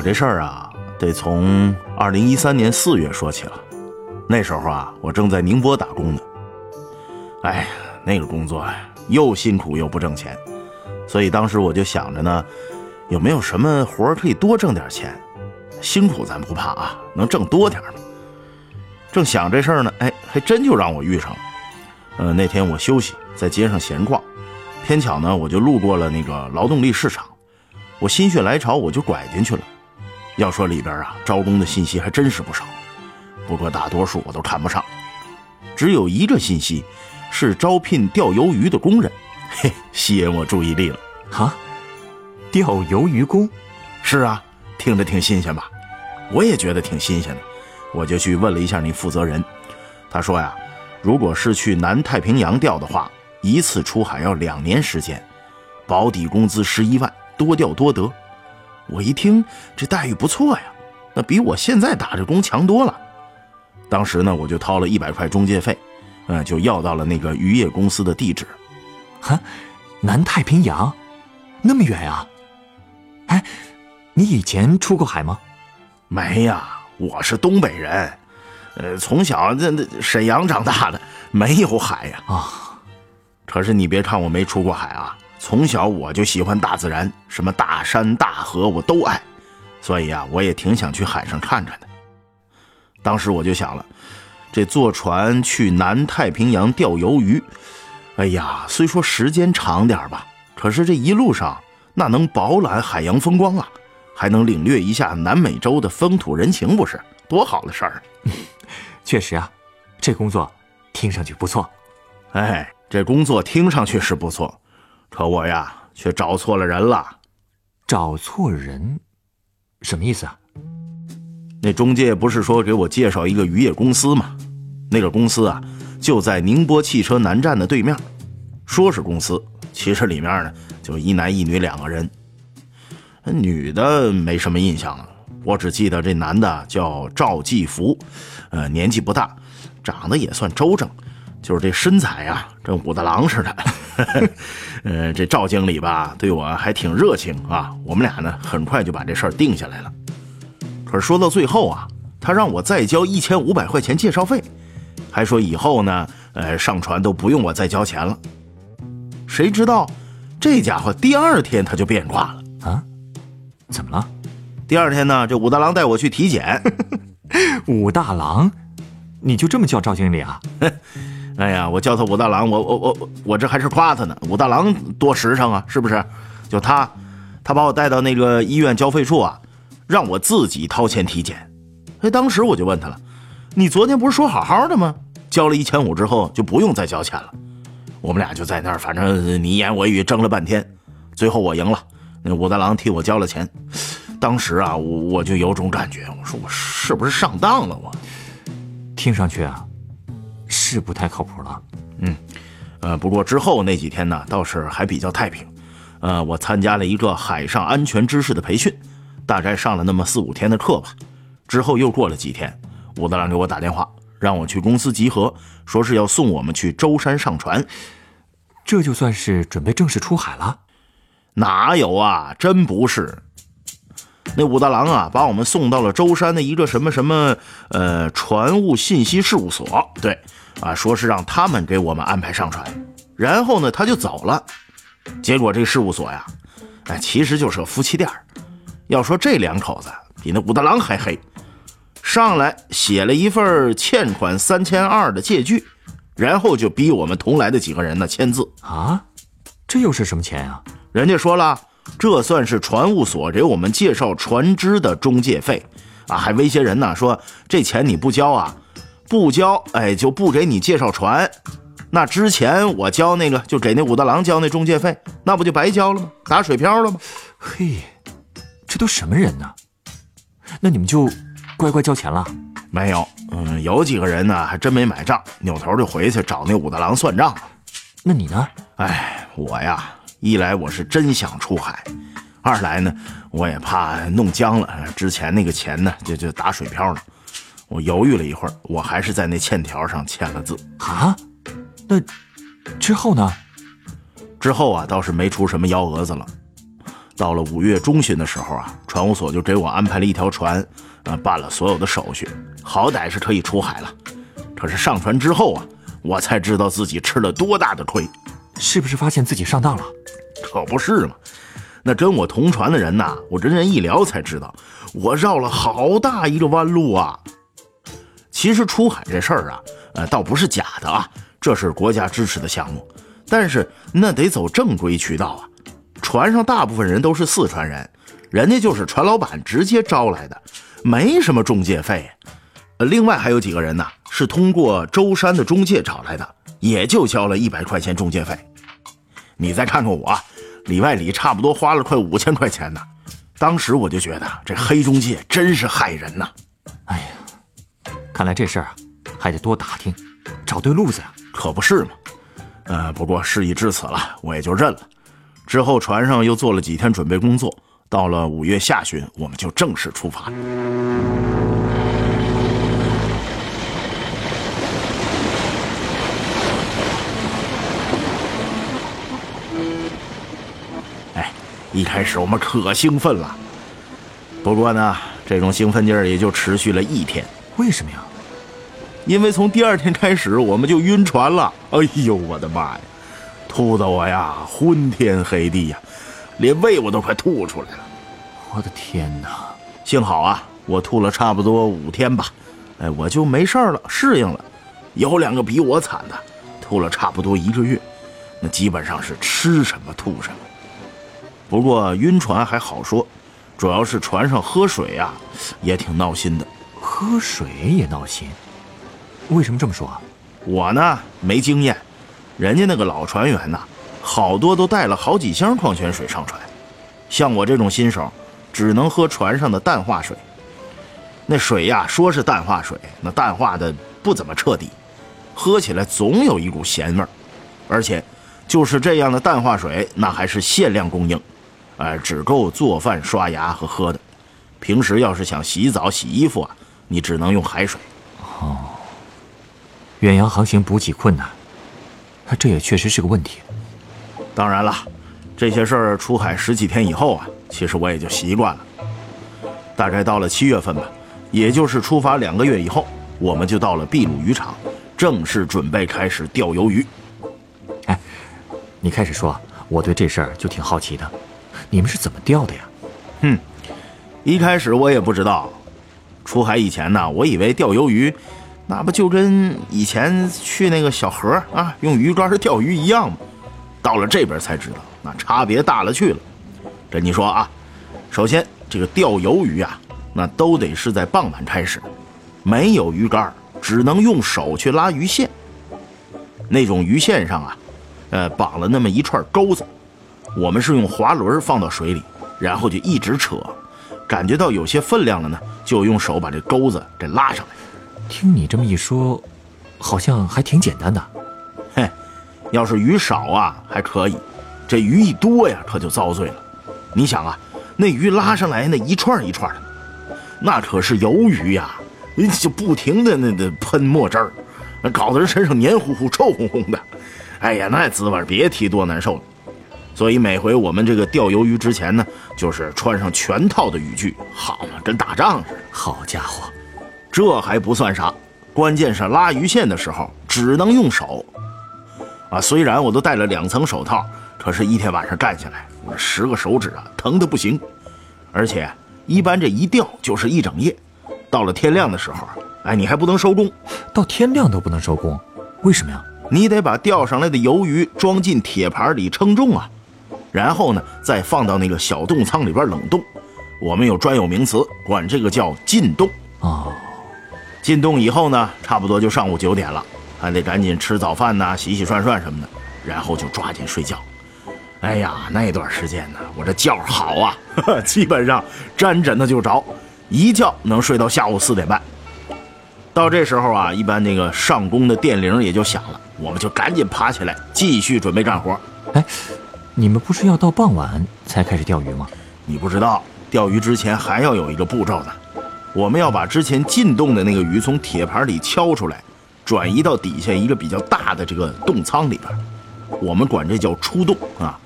我这事儿啊，得从二零一三年四月说起了。那时候啊，我正在宁波打工呢。哎呀，那个工作呀，又辛苦又不挣钱，所以当时我就想着呢，有没有什么活可以多挣点钱？辛苦咱不怕啊，能挣多点儿。正想这事儿呢，哎，还真就让我遇上了。呃，那天我休息，在街上闲逛，偏巧呢，我就路过了那个劳动力市场。我心血来潮，我就拐进去了。要说里边啊，招工的信息还真是不少，不过大多数我都看不上。只有一个信息，是招聘钓鱿鱼的工人，嘿，吸引我注意力了。啊，钓鱿鱼工？是啊，听着挺新鲜吧？我也觉得挺新鲜的。我就去问了一下那负责人，他说呀，如果是去南太平洋钓的话，一次出海要两年时间，保底工资十一万。多钓多得，我一听这待遇不错呀，那比我现在打这工强多了。当时呢，我就掏了一百块中介费，嗯，就要到了那个渔业公司的地址。哈，南太平洋，那么远啊？哎，你以前出过海吗？没呀，我是东北人，呃，从小在那沈阳长大的，没有海呀。啊，可是你别看我没出过海啊。从小我就喜欢大自然，什么大山大河我都爱，所以啊，我也挺想去海上看看的。当时我就想了，这坐船去南太平洋钓鱿鱼，哎呀，虽说时间长点吧，可是这一路上那能饱览海洋风光啊，还能领略一下南美洲的风土人情，不是多好的事儿？确实啊，这工作听上去不错。哎，这工作听上去是不错。可我呀，却找错了人了。找错人，什么意思啊？那中介不是说给我介绍一个渔业公司吗？那个公司啊，就在宁波汽车南站的对面。说是公司，其实里面呢就一男一女两个人。女的没什么印象了，我只记得这男的叫赵继福，呃，年纪不大，长得也算周正。就是这身材啊，跟武大郎似的。呃，这赵经理吧，对我还挺热情啊。我们俩呢，很快就把这事儿定下来了。可是说到最后啊，他让我再交一千五百块钱介绍费，还说以后呢，呃，上船都不用我再交钱了。谁知道，这家伙第二天他就变卦了啊？怎么了？第二天呢，这武大郎带我去体检。武大郎，你就这么叫赵经理啊？哎呀，我叫他武大郎，我我我我这还是夸他呢。武大郎多实诚啊，是不是？就他，他把我带到那个医院交费处啊，让我自己掏钱体检。哎，当时我就问他了，你昨天不是说好好的吗？交了一千五之后就不用再交钱了。我们俩就在那儿，反正你言我语争了半天，最后我赢了。那武大郎替我交了钱。当时啊，我我就有种感觉，我说我是不是上当了？我听上去啊。是不太靠谱了，嗯，呃，不过之后那几天呢，倒是还比较太平。呃，我参加了一个海上安全知识的培训，大概上了那么四五天的课吧。之后又过了几天，武大郎给我打电话，让我去公司集合，说是要送我们去舟山上船。这就算是准备正式出海了？哪有啊，真不是。那武大郎啊，把我们送到了舟山的一个什么什么呃船务信息事务所，对。啊，说是让他们给我们安排上船，然后呢，他就走了。结果这事务所呀，哎，其实就是个夫妻店要说这两口子比那武大郎还黑，上来写了一份欠款三千二的借据，然后就逼我们同来的几个人呢签字啊。这又是什么钱啊？人家说了，这算是船务所给我们介绍船只的中介费啊，还威胁人呢，说这钱你不交啊。不交，哎，就不给你介绍船。那之前我交那个，就给那武大郎交那中介费，那不就白交了吗？打水漂了吗？嘿，这都什么人呢？那你们就乖乖交钱了？没有，嗯，有几个人呢，还真没买账，扭头就回去找那武大郎算账了。那你呢？哎，我呀，一来我是真想出海，二来呢，我也怕弄僵了，之前那个钱呢，就就打水漂了。我犹豫了一会儿，我还是在那欠条上签了字啊。那之后呢？之后啊，倒是没出什么幺蛾子了。到了五月中旬的时候啊，船务所就给我安排了一条船，呃，办了所有的手续，好歹是可以出海了。可是上船之后啊，我才知道自己吃了多大的亏。是不是发现自己上当了？可不是嘛。那跟我同船的人呐，我跟人一聊才知道，我绕了好大一个弯路啊。其实出海这事儿啊，呃，倒不是假的啊，这是国家支持的项目，但是那得走正规渠道啊。船上大部分人都是四川人，人家就是船老板直接招来的，没什么中介费。呃，另外还有几个人呢，是通过舟山的中介找来的，也就交了一百块钱中介费。你再看看我，里外里差不多花了快五千块钱呢。当时我就觉得这黑中介真是害人呐。哎呀，看来这事儿啊，还得多打听，找对路子呀。可不是嘛。呃，不过事已至此了，我也就认了。之后船上又做了几天准备工作，到了五月下旬，我们就正式出发。哎，一开始我们可兴奋了，不过呢，这种兴奋劲儿也就持续了一天。为什么呀？因为从第二天开始，我们就晕船了。哎呦，我的妈呀！吐的我呀昏天黑地呀，连胃我都快吐出来了。我的天哪！幸好啊，我吐了差不多五天吧，哎，我就没事了，适应了。有两个比我惨的，吐了差不多一个月，那基本上是吃什么吐什么。不过晕船还好说，主要是船上喝水啊，也挺闹心的。喝水也闹心？为什么这么说啊？我呢没经验。人家那个老船员呐，好多都带了好几箱矿泉水上船，像我这种新手，只能喝船上的淡化水。那水呀，说是淡化水，那淡化的不怎么彻底，喝起来总有一股咸味儿。而且，就是这样的淡化水，那还是限量供应，哎，只够做饭、刷牙和喝的。平时要是想洗澡、洗衣服啊，你只能用海水。哦，远洋航行补给困难。这也确实是个问题。当然了，这些事儿出海十几天以后啊，其实我也就习惯了。大概到了七月份吧，也就是出发两个月以后，我们就到了秘鲁渔场，正式准备开始钓鱿鱼。哎，你开始说，我对这事儿就挺好奇的。你们是怎么钓的呀？哼，一开始我也不知道。出海以前呢，我以为钓鱿鱼。那不就跟以前去那个小河啊，用鱼竿钓鱼一样吗？到了这边才知道，那差别大了去了。跟你说啊，首先这个钓鱿鱼啊，那都得是在傍晚开始，没有鱼竿，只能用手去拉鱼线。那种鱼线上啊，呃，绑了那么一串钩子，我们是用滑轮放到水里，然后就一直扯，感觉到有些分量了呢，就用手把这钩子给拉上来。听你这么一说，好像还挺简单的。嘿，要是鱼少啊还可以，这鱼一多呀可就遭罪了。你想啊，那鱼拉上来那一串一串的，那可是鱿鱼呀，就不停的那那喷墨汁儿，搞得人身上黏糊糊、臭烘烘的。哎呀，那滋味别提多难受了。所以每回我们这个钓鱿鱼之前呢，就是穿上全套的渔具，好嘛，跟打仗似的。好家伙！这还不算啥，关键是拉鱼线的时候只能用手。啊，虽然我都戴了两层手套，可是，一天晚上干下来，我十个手指啊疼得不行。而且，一般这一钓就是一整夜，到了天亮的时候，哎，你还不能收工，到天亮都不能收工，为什么呀？你得把钓上来的鱿鱼装进铁盘里称重啊，然后呢，再放到那个小冻仓里边冷冻。我们有专有名词，管这个叫进冻啊。进冻以后呢，差不多就上午九点了，还得赶紧吃早饭呐，洗洗涮涮什么的，然后就抓紧睡觉。哎呀，那段时间呢，我这觉好啊，基本上沾枕头就着，一觉能睡到下午四点半。到这时候啊，一般那个上工的电铃也就响了，我们就赶紧爬起来继续准备干活。哎，你们不是要到傍晚才开始钓鱼吗？你不知道，钓鱼之前还要有一个步骤呢。我们要把之前进洞的那个鱼从铁盘里敲出来，转移到底下一个比较大的这个洞仓里边，我们管这叫出洞啊。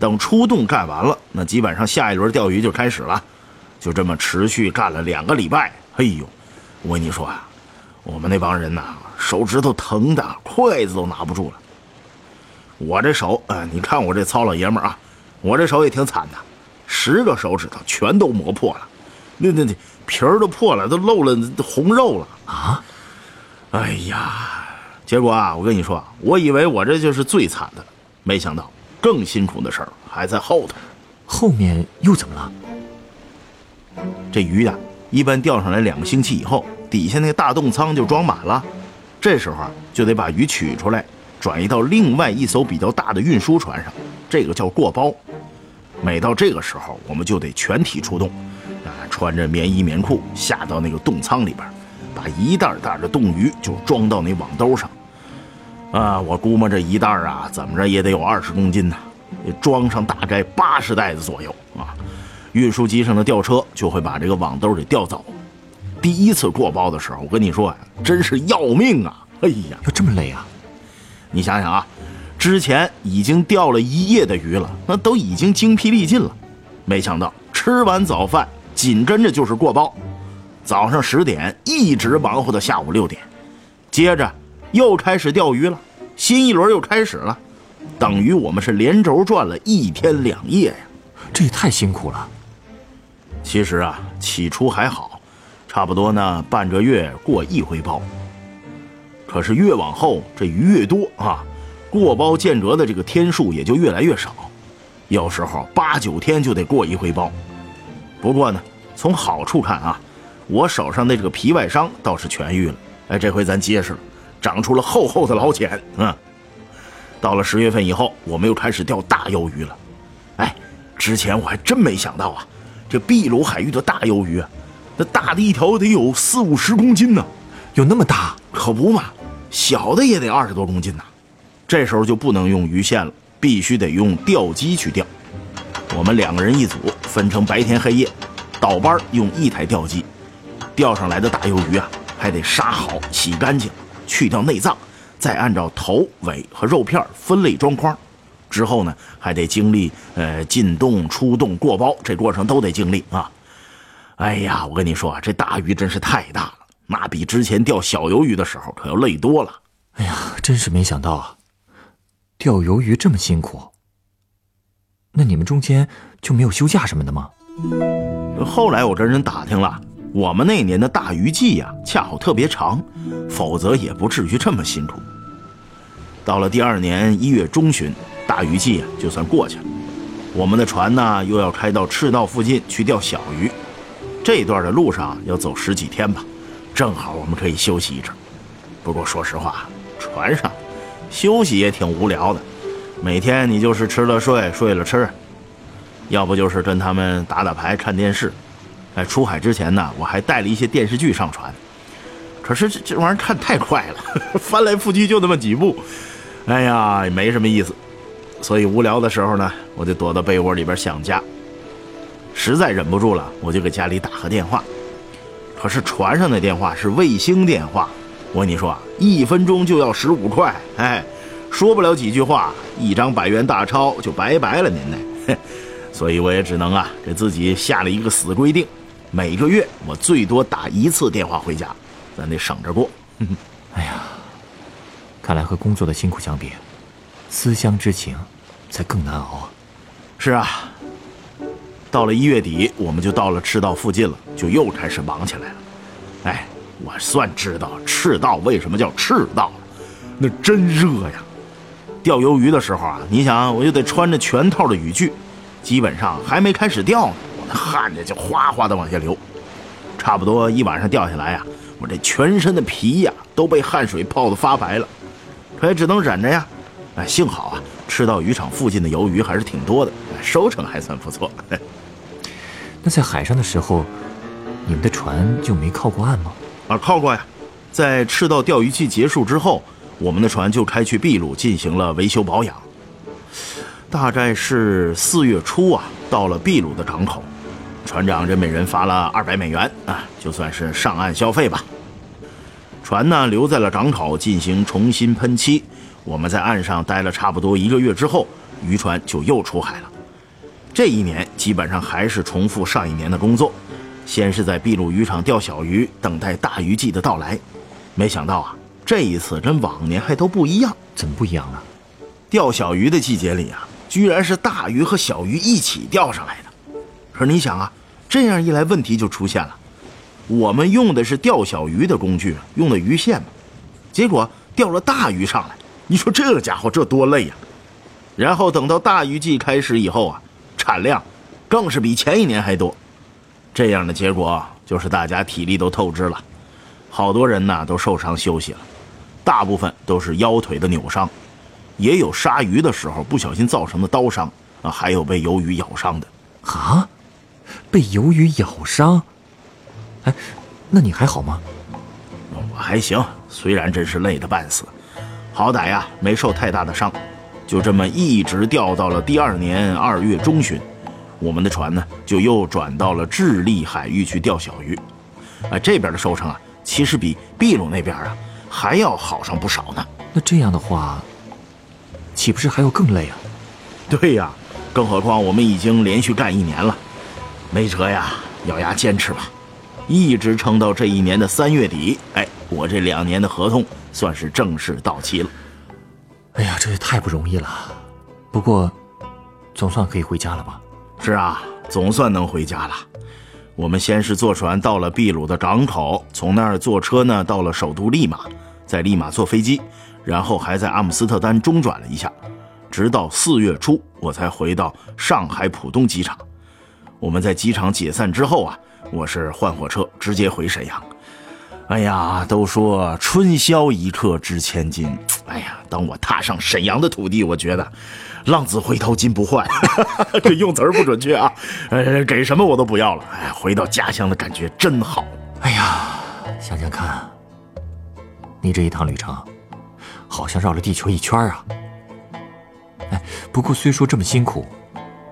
等出洞干完了，那基本上下一轮钓鱼就开始了，就这么持续干了两个礼拜。哎呦，我跟你说啊，我们那帮人呐，手指头疼的，筷子都拿不住了。我这手，呃，你看我这糙老爷们儿啊，我这手也挺惨的，十个手指头全都磨破了，那那那皮儿都破了，都露了红肉了啊！哎呀，结果啊，我跟你说，我以为我这就是最惨的，没想到更辛苦的事儿还在后头。后面又怎么了？这鱼呀，一般钓上来两个星期以后，底下那个大洞仓就装满了，这时候啊，就得把鱼取出来。转移到另外一艘比较大的运输船上，这个叫过包。每到这个时候，我们就得全体出动，啊，穿着棉衣棉裤下到那个冻仓里边，把一袋袋的冻鱼就装到那网兜上。啊，我估摸这一袋啊，怎么着也得有二十公斤呢，装上大概八十袋子左右啊。运输机上的吊车就会把这个网兜给吊走。第一次过包的时候，我跟你说呀，真是要命啊！哎呀，要这么累啊！你想想啊，之前已经钓了一夜的鱼了，那都已经精疲力尽了。没想到吃完早饭，紧跟着就是过包，早上十点一直忙活到下午六点，接着又开始钓鱼了，新一轮又开始了，等于我们是连轴转了一天两夜呀，这也太辛苦了。其实啊，起初还好，差不多呢半个月过一回包。可是越往后，这鱼越多啊，过包见折的这个天数也就越来越少，有时候八九天就得过一回包。不过呢，从好处看啊，我手上的这个皮外伤倒是痊愈了。哎，这回咱结实了，长出了厚厚的老茧。嗯，到了十月份以后，我们又开始钓大鱿鱼了。哎，之前我还真没想到啊，这秘鲁海域的大鱿鱼啊，那大的一条得有四五十公斤呢，有那么大？可不嘛。小的也得二十多公斤呐，这时候就不能用鱼线了，必须得用钓机去钓。我们两个人一组，分成白天黑夜，倒班用一台钓机。钓上来的大鱿鱼啊，还得杀好、洗干净，去掉内脏，再按照头尾和肉片分类装筐。之后呢，还得经历呃进洞、出洞、过包，这过程都得经历啊。哎呀，我跟你说，这大鱼真是太大了。那比之前钓小鱿鱼的时候可要累多了。哎呀，真是没想到啊！钓鱿鱼这么辛苦。那你们中间就没有休假什么的吗？后来我跟人打听了，我们那年的大鱼季呀，恰好特别长，否则也不至于这么辛苦。到了第二年一月中旬，大鱼季啊就算过去了。我们的船呢又要开到赤道附近去钓小鱼，这段的路上要走十几天吧。正好我们可以休息一阵，不过说实话，船上休息也挺无聊的。每天你就是吃了睡，睡了吃，要不就是跟他们打打牌、看电视。在出海之前呢，我还带了一些电视剧上船。可是这这玩意儿看太快了，翻来覆去就那么几部，哎呀，也没什么意思。所以无聊的时候呢，我就躲到被窝里边想家。实在忍不住了，我就给家里打个电话。可是船上的电话是卫星电话，我跟你说啊，一分钟就要十五块，哎，说不了几句话，一张百元大钞就拜拜了您呢。所以我也只能啊，给自己下了一个死规定，每个月我最多打一次电话回家，咱得省着过。哎呀，看来和工作的辛苦相比，思乡之情才更难熬啊。是啊。到了一月底，我们就到了赤道附近了，就又开始忙起来了。哎，我算知道赤道为什么叫赤道了，那真热呀！钓鱿鱼的时候啊，你想，我就得穿着全套的雨具，基本上还没开始钓呢，我那汗呢就哗哗的往下流。差不多一晚上钓下来呀，我这全身的皮呀都被汗水泡得发白了，可也只能忍着呀。哎，幸好啊，赤道渔场附近的鱿鱼还是挺多的，收成还算不错。那在海上的时候，你们的船就没靠过岸吗？啊，靠过呀！在赤道钓鱼季结束之后，我们的船就开去秘鲁进行了维修保养。大概是四月初啊，到了秘鲁的港口，船长这每人发了二百美元啊，就算是上岸消费吧。船呢留在了港口进行重新喷漆。我们在岸上待了差不多一个月之后，渔船就又出海了。这一年基本上还是重复上一年的工作，先是在秘鲁渔场钓小鱼，等待大鱼季的到来。没想到啊，这一次跟往年还都不一样。怎么不一样呢？钓小鱼的季节里啊，居然是大鱼和小鱼一起钓上来的。可是你想啊，这样一来问题就出现了。我们用的是钓小鱼的工具，用的鱼线嘛，结果钓了大鱼上来，你说这个家伙这多累呀！然后等到大鱼季开始以后啊，产量更是比前一年还多。这样的结果就是大家体力都透支了，好多人呢都受伤休息了。大部分都是腰腿的扭伤，也有杀鱼的时候不小心造成的刀伤啊，还有被鱿鱼咬伤的。啊，被鱿鱼咬伤？哎，那你还好吗？我还行，虽然真是累得半死，好歹呀没受太大的伤，就这么一直钓到了第二年二月中旬，我们的船呢就又转到了智利海域去钓小鱼。啊，这边的收成啊，其实比秘鲁那边啊。还要好上不少呢。那这样的话，岂不是还要更累啊？对呀，更何况我们已经连续干一年了，没辙呀，咬牙坚持吧，一直撑到这一年的三月底。哎，我这两年的合同算是正式到期了。哎呀，这也太不容易了。不过，总算可以回家了吧？是啊，总算能回家了。我们先是坐船到了秘鲁的港口，从那儿坐车呢到了首都利马，在利马坐飞机，然后还在阿姆斯特丹中转了一下，直到四月初我才回到上海浦东机场。我们在机场解散之后啊，我是换火车直接回沈阳。哎呀，都说春宵一刻值千金。哎呀，当我踏上沈阳的土地，我觉得浪子回头金不换，这用词儿不准确啊。呃，给什么我都不要了。哎，回到家乡的感觉真好。哎呀，想想看，你这一趟旅程，好像绕了地球一圈啊。哎，不过虽说这么辛苦，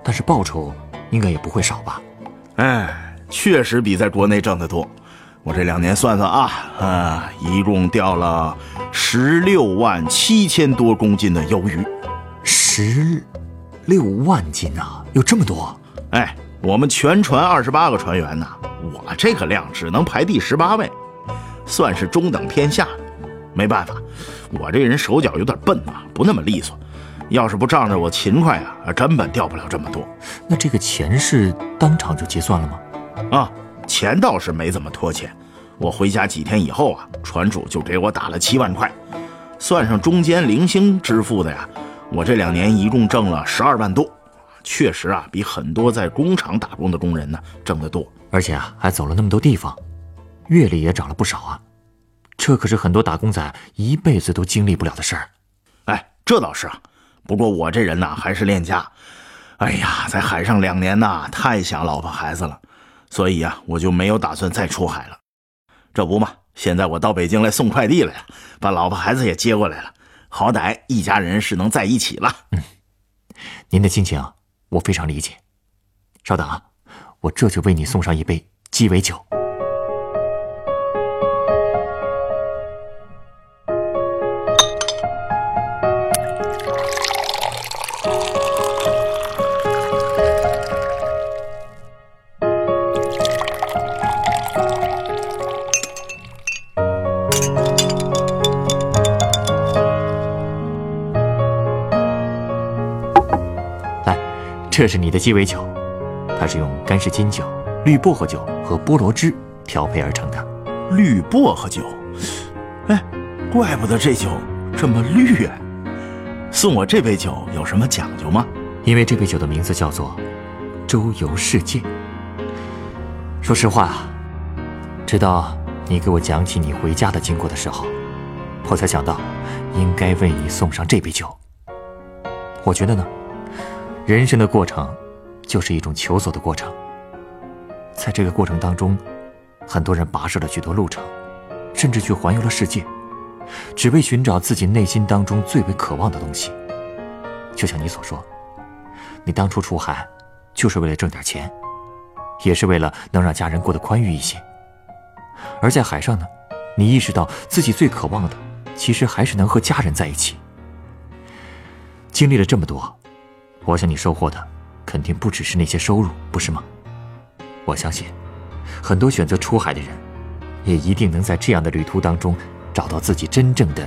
但是报酬应该也不会少吧？哎，确实比在国内挣得多。我这两年算算啊，啊，一共钓了十六万七千多公斤的鱿鱼，十六万斤啊，有这么多？哎，我们全船二十八个船员呢，我这个量只能排第十八位，算是中等偏下。没办法，我这人手脚有点笨啊，不那么利索。要是不仗着我勤快啊，根本钓不了这么多。那这个钱是当场就结算了吗？啊。钱倒是没怎么拖欠，我回家几天以后啊，船主就给我打了七万块，算上中间零星支付的呀，我这两年一共挣了十二万多，确实啊，比很多在工厂打工的工人呢挣得多，而且啊，还走了那么多地方，阅历也长了不少啊，这可是很多打工仔一辈子都经历不了的事儿。哎，这倒是啊，不过我这人呐还是恋家，哎呀，在海上两年呐，太想老婆孩子了。所以啊，我就没有打算再出海了。这不嘛，现在我到北京来送快递了呀，把老婆孩子也接过来了，好歹一家人是能在一起了。嗯，您的心情我非常理解。稍等啊，我这就为你送上一杯鸡尾酒。这是你的鸡尾酒，它是用干式金酒、绿薄荷酒和菠萝汁调配而成的。绿薄荷酒，哎，怪不得这酒这么绿啊！送我这杯酒有什么讲究吗？因为这杯酒的名字叫做“周游世界”。说实话，直到你给我讲起你回家的经过的时候，我才想到应该为你送上这杯酒。我觉得呢。人生的过程，就是一种求索的过程。在这个过程当中，很多人跋涉了许多路程，甚至去环游了世界，只为寻找自己内心当中最为渴望的东西。就像你所说，你当初出海，就是为了挣点钱，也是为了能让家人过得宽裕一些。而在海上呢，你意识到自己最渴望的，其实还是能和家人在一起。经历了这么多。我想你收获的，肯定不只是那些收入，不是吗？我相信，很多选择出海的人，也一定能在这样的旅途当中，找到自己真正的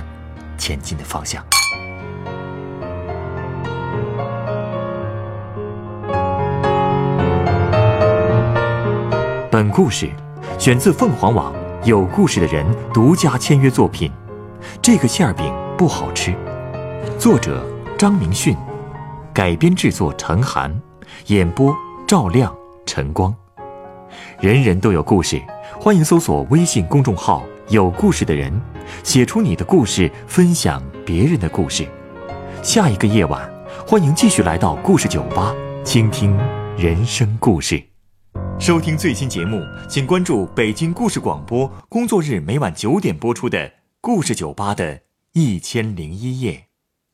前进的方向。本故事选自凤凰网“有故事的人”独家签约作品，《这个馅儿饼不好吃》，作者张明训，改编制作陈寒，演播赵亮、陈光。人人都有故事，欢迎搜索微信公众号“有故事的人”，写出你的故事，分享别人的故事。下一个夜晚，欢迎继续来到故事酒吧，倾听人生故事。收听最新节目，请关注北京故事广播，工作日每晚九点播出的《故事酒吧》的一千零一夜。